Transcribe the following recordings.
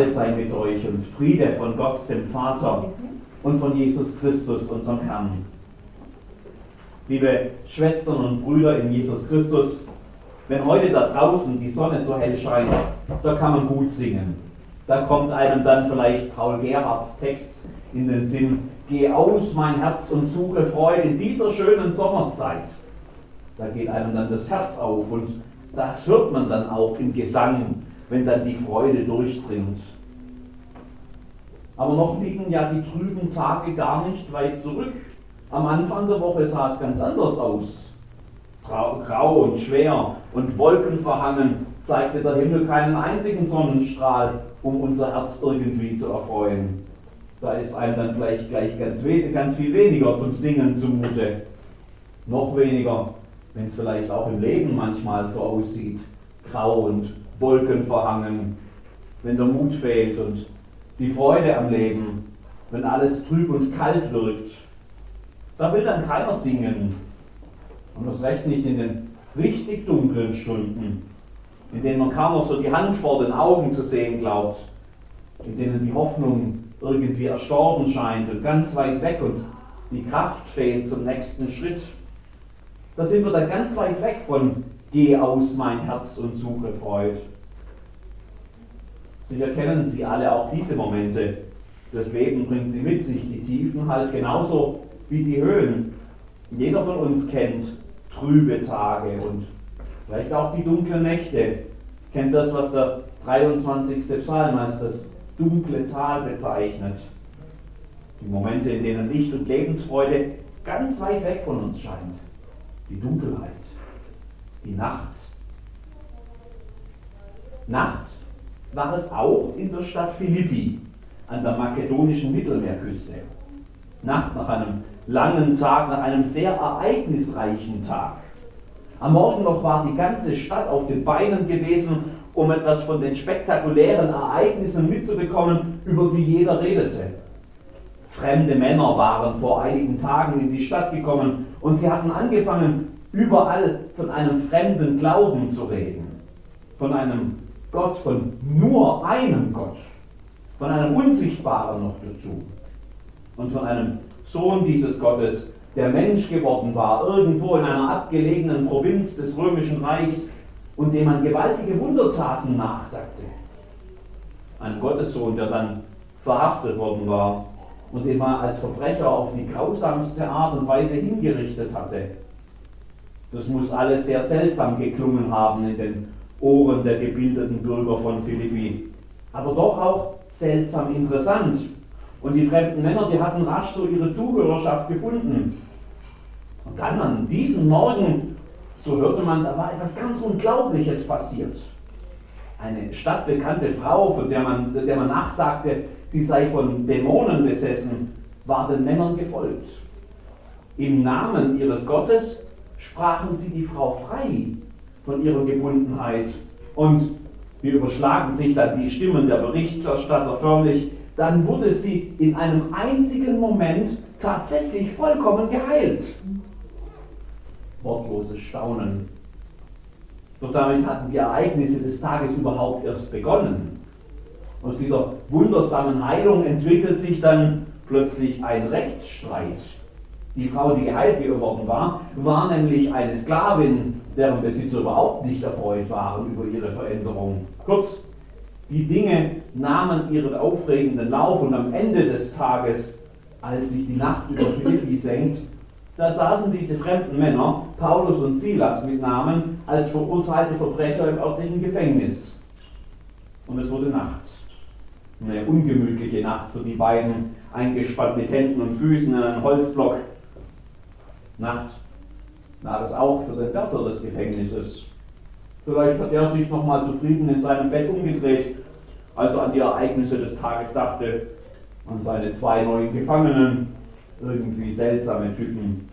Gnade sei mit euch und Friede von Gott, dem Vater und von Jesus Christus, unserem Herrn. Liebe Schwestern und Brüder in Jesus Christus, wenn heute da draußen die Sonne so hell scheint, da kann man gut singen. Da kommt einem dann vielleicht Paul Gerhards Text in den Sinn, Geh aus, mein Herz, und suche Freude in dieser schönen Sommerszeit. Da geht einem dann das Herz auf und das hört man dann auch im Gesang, wenn dann die Freude durchdringt. Aber noch liegen ja die trüben Tage gar nicht weit zurück. Am Anfang der Woche sah es ganz anders aus. Grau und schwer und wolkenverhangen zeigte der Himmel keinen einzigen Sonnenstrahl, um unser Herz irgendwie zu erfreuen. Da ist einem dann vielleicht gleich ganz, ganz viel weniger zum Singen zumute. Noch weniger, wenn es vielleicht auch im Leben manchmal so aussieht, grau und wolkenverhangen, wenn der Mut fehlt und die Freude am Leben, wenn alles trüb und kalt wirkt. Da will dann keiner singen. Und das recht nicht in den richtig dunklen Stunden, in denen man kaum noch so die Hand vor den Augen zu sehen glaubt, in denen die Hoffnung irgendwie erstorben scheint und ganz weit weg und die Kraft fehlt zum nächsten Schritt. Da sind wir dann ganz weit weg von Geh aus mein Herz und suche Freud. Sicher kennen Sie alle auch diese Momente. Das Leben bringt sie mit sich, die Tiefen halt genauso wie die Höhen. Jeder von uns kennt trübe Tage und vielleicht auch die dunklen Nächte. Kennt das, was der 23. Psalm als das dunkle Tal bezeichnet. Die Momente, in denen Licht und Lebensfreude ganz weit weg von uns scheint. Die Dunkelheit, die Nacht. Nacht war es auch in der Stadt Philippi an der makedonischen Mittelmeerküste. Nacht nach einem langen Tag, nach einem sehr ereignisreichen Tag. Am Morgen noch war die ganze Stadt auf den Beinen gewesen um etwas von den spektakulären Ereignissen mitzubekommen, über die jeder redete. Fremde Männer waren vor einigen Tagen in die Stadt gekommen und sie hatten angefangen, überall von einem fremden Glauben zu reden. Von einem Gott, von nur einem Gott. Von einem Unsichtbaren noch dazu. Und von einem Sohn dieses Gottes, der Mensch geworden war, irgendwo in einer abgelegenen Provinz des römischen Reichs, und dem man gewaltige Wundertaten nachsagte. Ein Gottessohn, der dann verhaftet worden war und den man als Verbrecher auf die grausamste Art und Weise hingerichtet hatte. Das muss alles sehr seltsam geklungen haben in den Ohren der gebildeten Bürger von Philippi, aber doch auch seltsam interessant. Und die fremden Männer, die hatten rasch so ihre Zuhörerschaft gefunden. Und dann an diesem Morgen so hörte man, da war etwas ganz Unglaubliches passiert. Eine stadtbekannte Frau, von der man, der man nachsagte, sie sei von Dämonen besessen, war den Männern gefolgt. Im Namen ihres Gottes sprachen sie die Frau frei von ihrer Gebundenheit. Und wir überschlagen sich dann die Stimmen der Berichterstatter förmlich. Dann wurde sie in einem einzigen Moment tatsächlich vollkommen geheilt wortloses Staunen. Doch damit hatten die Ereignisse des Tages überhaupt erst begonnen. Aus dieser wundersamen Heilung entwickelt sich dann plötzlich ein Rechtsstreit. Die Frau, die geheilt geworden war, war nämlich eine Sklavin, deren Besitzer überhaupt nicht erfreut waren über ihre Veränderung. Kurz, die Dinge nahmen ihren aufregenden Lauf und am Ende des Tages, als sich die Nacht über Philippi senkt, da saßen diese fremden Männer, Paulus und Silas mit Namen, als verurteilte Verbrecher im örtlichen Gefängnis. Und es wurde Nacht. Eine ungemütliche Nacht für die beiden, eingespannt mit Händen und Füßen in einen Holzblock. Nacht war es auch für den Wärter des Gefängnisses. Vielleicht hat er sich nochmal zufrieden in seinem Bett umgedreht, als er an die Ereignisse des Tages dachte, an seine zwei neuen Gefangenen, irgendwie seltsame Typen,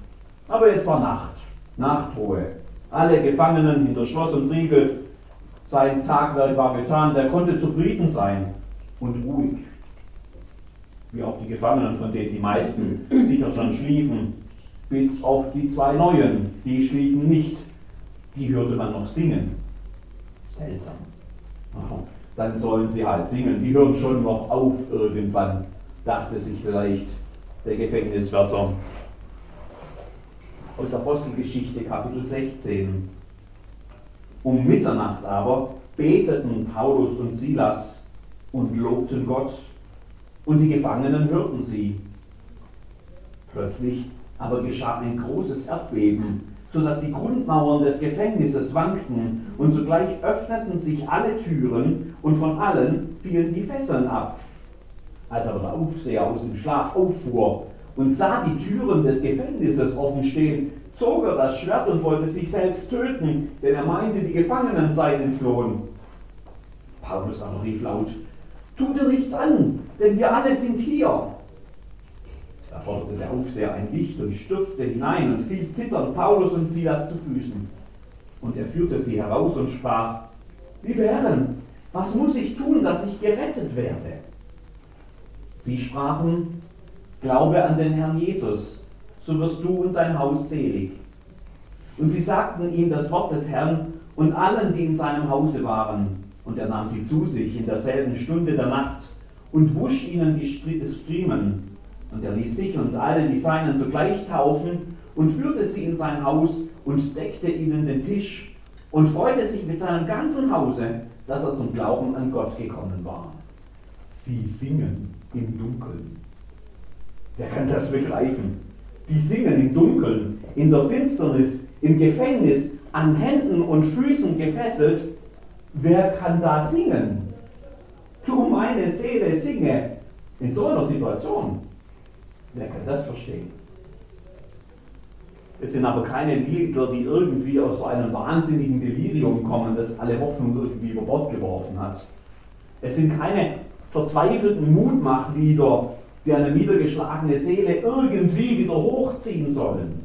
aber jetzt war Nacht, Nachtruhe. Alle Gefangenen hinter Schloss und Riegel, sein Tagwerk war getan, der konnte zufrieden sein und ruhig. Wie auch die Gefangenen, von denen die meisten sicher schon schliefen, bis auf die zwei Neuen, die schliefen nicht. Die hörte man noch singen. Seltsam. dann sollen sie halt singen. Die hören schon noch auf irgendwann, dachte sich vielleicht der Gefängniswärter. Aus Apostelgeschichte Kapitel 16. Um Mitternacht aber beteten Paulus und Silas und lobten Gott, und die Gefangenen hörten sie. Plötzlich aber geschah ein großes Erdbeben, sodass die Grundmauern des Gefängnisses wankten, und sogleich öffneten sich alle Türen, und von allen fielen die Fesseln ab. Als aber der Aufseher aus dem Schlaf auffuhr und sah die Türen des Gefängnisses offen stehen, zog er das Schwert und wollte sich selbst töten, denn er meinte, die Gefangenen seien entflohen. Paulus aber rief laut, tu dir nichts an, denn wir alle sind hier. Da forderte der Aufseher ein Licht und stürzte hinein und fiel zitternd Paulus und Silas zu Füßen. Und er führte sie heraus und sprach, Liebe Herren, was muss ich tun, dass ich gerettet werde? Sie sprachen, Glaube an den Herrn Jesus, so wirst du und dein Haus selig. Und sie sagten ihm das Wort des Herrn und allen, die in seinem Hause waren. Und er nahm sie zu sich in derselben Stunde der Nacht und wusch ihnen die Striemen. Und er ließ sich und alle die Seinen sogleich taufen und führte sie in sein Haus und deckte ihnen den Tisch und freute sich mit seinem ganzen Hause, dass er zum Glauben an Gott gekommen war. Sie singen im Dunkeln. Wer kann das begreifen? Die singen im Dunkeln, in der Finsternis, im Gefängnis, an Händen und Füßen gefesselt. Wer kann da singen? Du meine Seele singe in so einer Situation. Wer kann das verstehen? Es sind aber keine Lieder, die irgendwie aus so einem wahnsinnigen Delirium kommen, das alle Hoffnung irgendwie über Bord geworfen hat. Es sind keine verzweifelten Mutmachlieder, die eine niedergeschlagene Seele irgendwie wieder hochziehen sollen.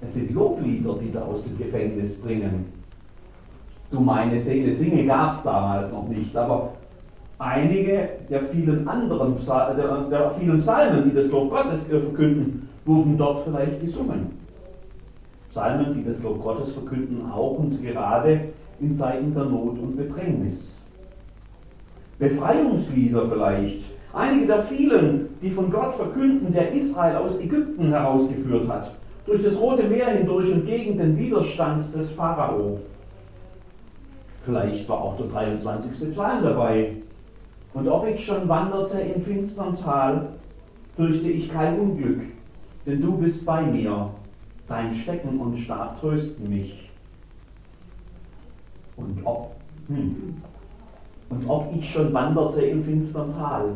Es sind Loblieder, die da aus dem Gefängnis bringen. Du meine Seele singe gab es damals noch nicht, aber einige der vielen anderen Psalmen, der, der vielen Psalmen, die das Lob Gottes verkünden, wurden dort vielleicht gesungen. Psalmen, die das Lob Gottes verkünden, auch und gerade in Zeiten der Not und Bedrängnis. Befreiungslieder vielleicht, einige der vielen, die von Gott verkünden, der Israel aus Ägypten herausgeführt hat, durch das Rote Meer hindurch und gegen den Widerstand des Pharao. Vielleicht war auch der 23. Psalm dabei. Und ob ich schon wanderte im finstern Tal, fürchte ich kein Unglück, denn du bist bei mir, dein Stecken und Stab trösten mich. Und ob, hm, und ob ich schon wanderte im finstern Tal,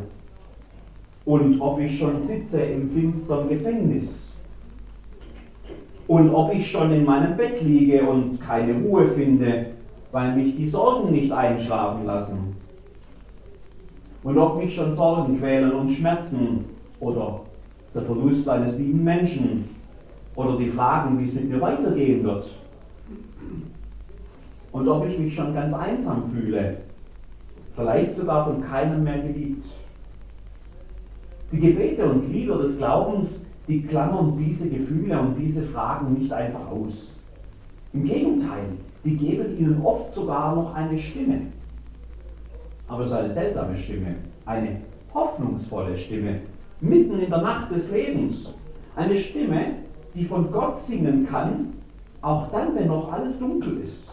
und ob ich schon sitze im finstern Gefängnis, und ob ich schon in meinem Bett liege und keine Ruhe finde, weil mich die Sorgen nicht einschlafen lassen. Und ob mich schon Sorgen quälen und Schmerzen oder der Verlust eines lieben Menschen oder die Fragen, wie es mit mir weitergehen wird. Und ob ich mich schon ganz einsam fühle, vielleicht sogar von keinem mehr geliebt. Die Gebete und Lieder des Glaubens, die klammern diese Gefühle und diese Fragen nicht einfach aus. Im Gegenteil, die geben ihnen oft sogar noch eine Stimme. Aber es ist eine seltsame Stimme, eine hoffnungsvolle Stimme, mitten in der Nacht des Lebens. Eine Stimme, die von Gott singen kann, auch dann, wenn noch alles dunkel ist.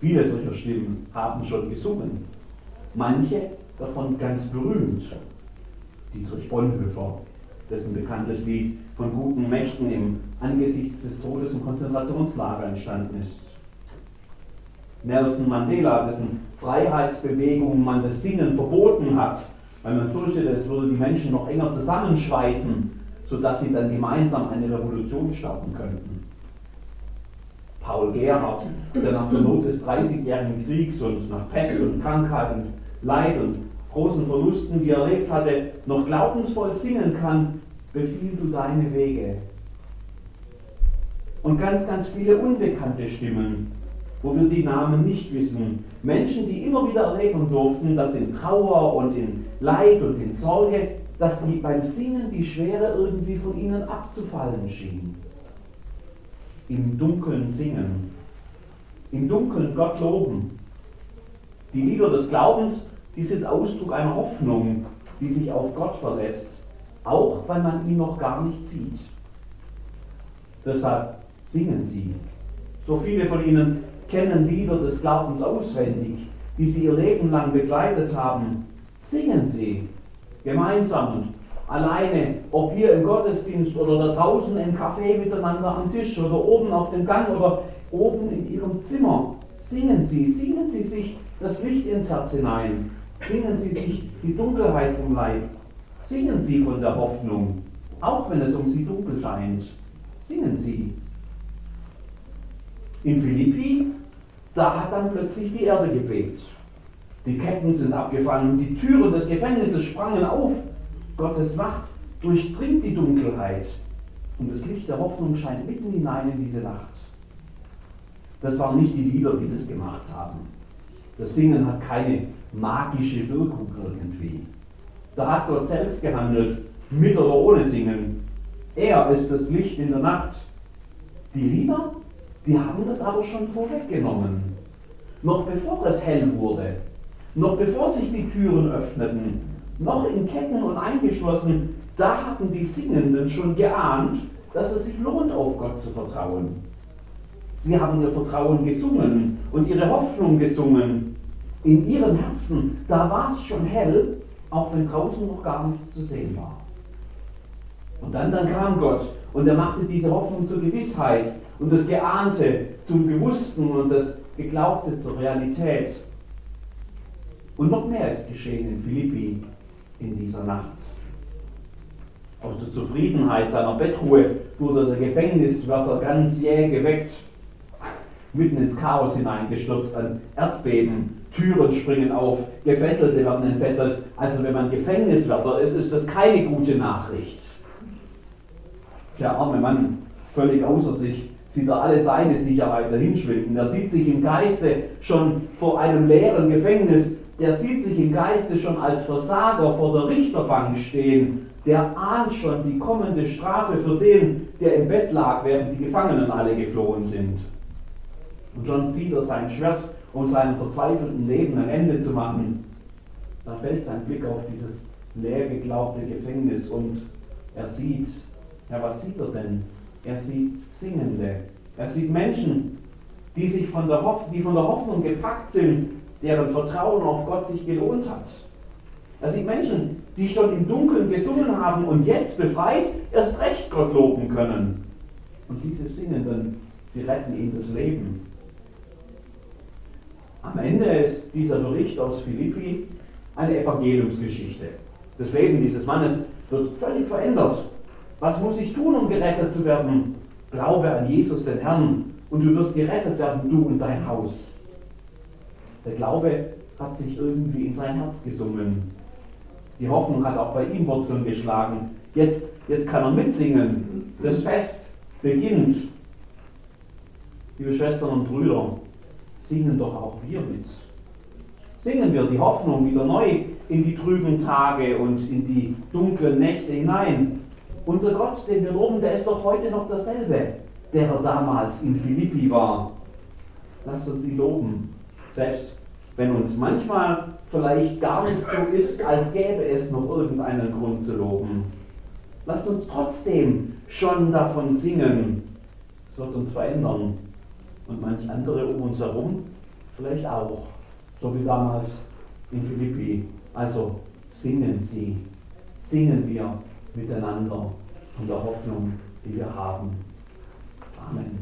Viele solcher Stimmen haben schon gesungen, manche davon ganz berühmt. Dietrich Bonhoeffer, dessen bekanntes Lied von guten Mächten im angesichts des Todes im Konzentrationslager entstanden ist. Nelson Mandela, dessen Freiheitsbewegung man das Singen verboten hat, weil man fürchtete, es würde die Menschen noch enger zusammenschweißen, sodass sie dann gemeinsam eine Revolution starten könnten. Paul Gerhardt, der nach der Not des Dreißigjährigen Kriegs und nach Pest und Krankheit und Leid und großen Verlusten, die er erlebt hatte, noch glaubensvoll singen kann, befiehl du deine Wege. Und ganz, ganz viele unbekannte Stimmen, wo wir die Namen nicht wissen. Menschen, die immer wieder erleben durften, dass in Trauer und in Leid und in Sorge, dass die beim Singen die Schwere irgendwie von ihnen abzufallen schien. Im Dunkeln singen, im Dunkeln Gott loben, Die Lieder des Glaubens, die sind Ausdruck einer Hoffnung, die sich auf Gott verlässt, auch wenn man ihn noch gar nicht sieht. Deshalb singen sie. So viele von ihnen kennen Lieder des Glaubens auswendig, die sie ihr Leben lang begleitet haben. Singen sie gemeinsam und alleine, ob hier im Gottesdienst oder da draußen im Café miteinander am Tisch oder oben auf dem Gang oder oben in ihrem Zimmer. Singen Sie, singen Sie sich das Licht ins Herz hinein. Singen Sie sich die Dunkelheit vom Leib. Singen Sie von der Hoffnung, auch wenn es um Sie dunkel scheint. Singen Sie. In Philippi, da hat dann plötzlich die Erde gebebt. Die Ketten sind abgefallen die Türen des Gefängnisses sprangen auf. Gottes Macht durchdringt die Dunkelheit und das Licht der Hoffnung scheint mitten hinein in diese Nacht. Das waren nicht die Lieder, die das gemacht haben. Das Singen hat keine magische Wirkung irgendwie. Da hat Gott selbst gehandelt, mit oder ohne Singen. Er ist das Licht in der Nacht. Die Lieder, die haben das aber schon vorweggenommen. Noch bevor es hell wurde, noch bevor sich die Türen öffneten, noch in Ketten und eingeschlossen, da hatten die Singenden schon geahnt, dass es sich lohnt, auf Gott zu vertrauen. Sie haben ihr Vertrauen gesungen und ihre Hoffnung gesungen. In ihren Herzen, da war es schon hell, auch wenn draußen noch gar nichts zu sehen war. Und dann, dann kam Gott und er machte diese Hoffnung zur Gewissheit und das Geahnte zum Bewussten und das Geglaubte zur Realität. Und noch mehr ist geschehen in Philippi in dieser Nacht. Aus der Zufriedenheit seiner Bettruhe wurde der Gefängniswärter ganz jäh geweckt, mitten ins Chaos hineingestürzt, ein Erdbeben, Türen springen auf, Gefesselte werden entfesselt. Also wenn man Gefängniswärter ist, ist das keine gute Nachricht. Der arme Mann, völlig außer sich, sieht er alle seine Sicherheit dahinschwinden. Er sieht sich im Geiste schon vor einem leeren Gefängnis der sieht sich im Geiste schon als Versager vor der Richterbank stehen, der ahnt schon die kommende Strafe für den, der im Bett lag, während die Gefangenen alle geflohen sind. Und schon zieht er sein Schwert, um seinem verzweifelten Leben ein Ende zu machen. Da fällt sein Blick auf dieses leer geglaubte Gefängnis und er sieht, ja was sieht er denn? Er sieht Singende. Er sieht Menschen, die, sich von der die von der Hoffnung gepackt sind, deren Vertrauen auf Gott sich gelohnt hat. Er sieht Menschen, die schon im Dunkeln gesungen haben und jetzt befreit erst recht Gott loben können. Und diese Singenden, sie retten ihm das Leben. Am Ende ist dieser Bericht aus Philippi eine Evangeliumsgeschichte. Das Leben dieses Mannes wird völlig verändert. Was muss ich tun, um gerettet zu werden? Glaube an Jesus, den Herrn, und du wirst gerettet werden, du und dein Haus. Der Glaube hat sich irgendwie in sein Herz gesungen. Die Hoffnung hat auch bei ihm Wurzeln geschlagen. Jetzt, jetzt kann er mitsingen. Das Fest beginnt. Liebe Schwestern und Brüder, singen doch auch wir mit. Singen wir die Hoffnung wieder neu in die trüben Tage und in die dunklen Nächte hinein. Unser Gott, den wir loben, der ist doch heute noch derselbe, der er damals in Philippi war. Lasst uns ihn loben selbst wenn uns manchmal vielleicht gar nicht so ist, als gäbe es noch irgendeinen Grund zu loben. Lasst uns trotzdem schon davon singen. Es wird uns verändern. Und manch andere um uns herum vielleicht auch. So wie damals in Philippi. Also singen Sie. Singen wir miteinander von der Hoffnung, die wir haben. Amen.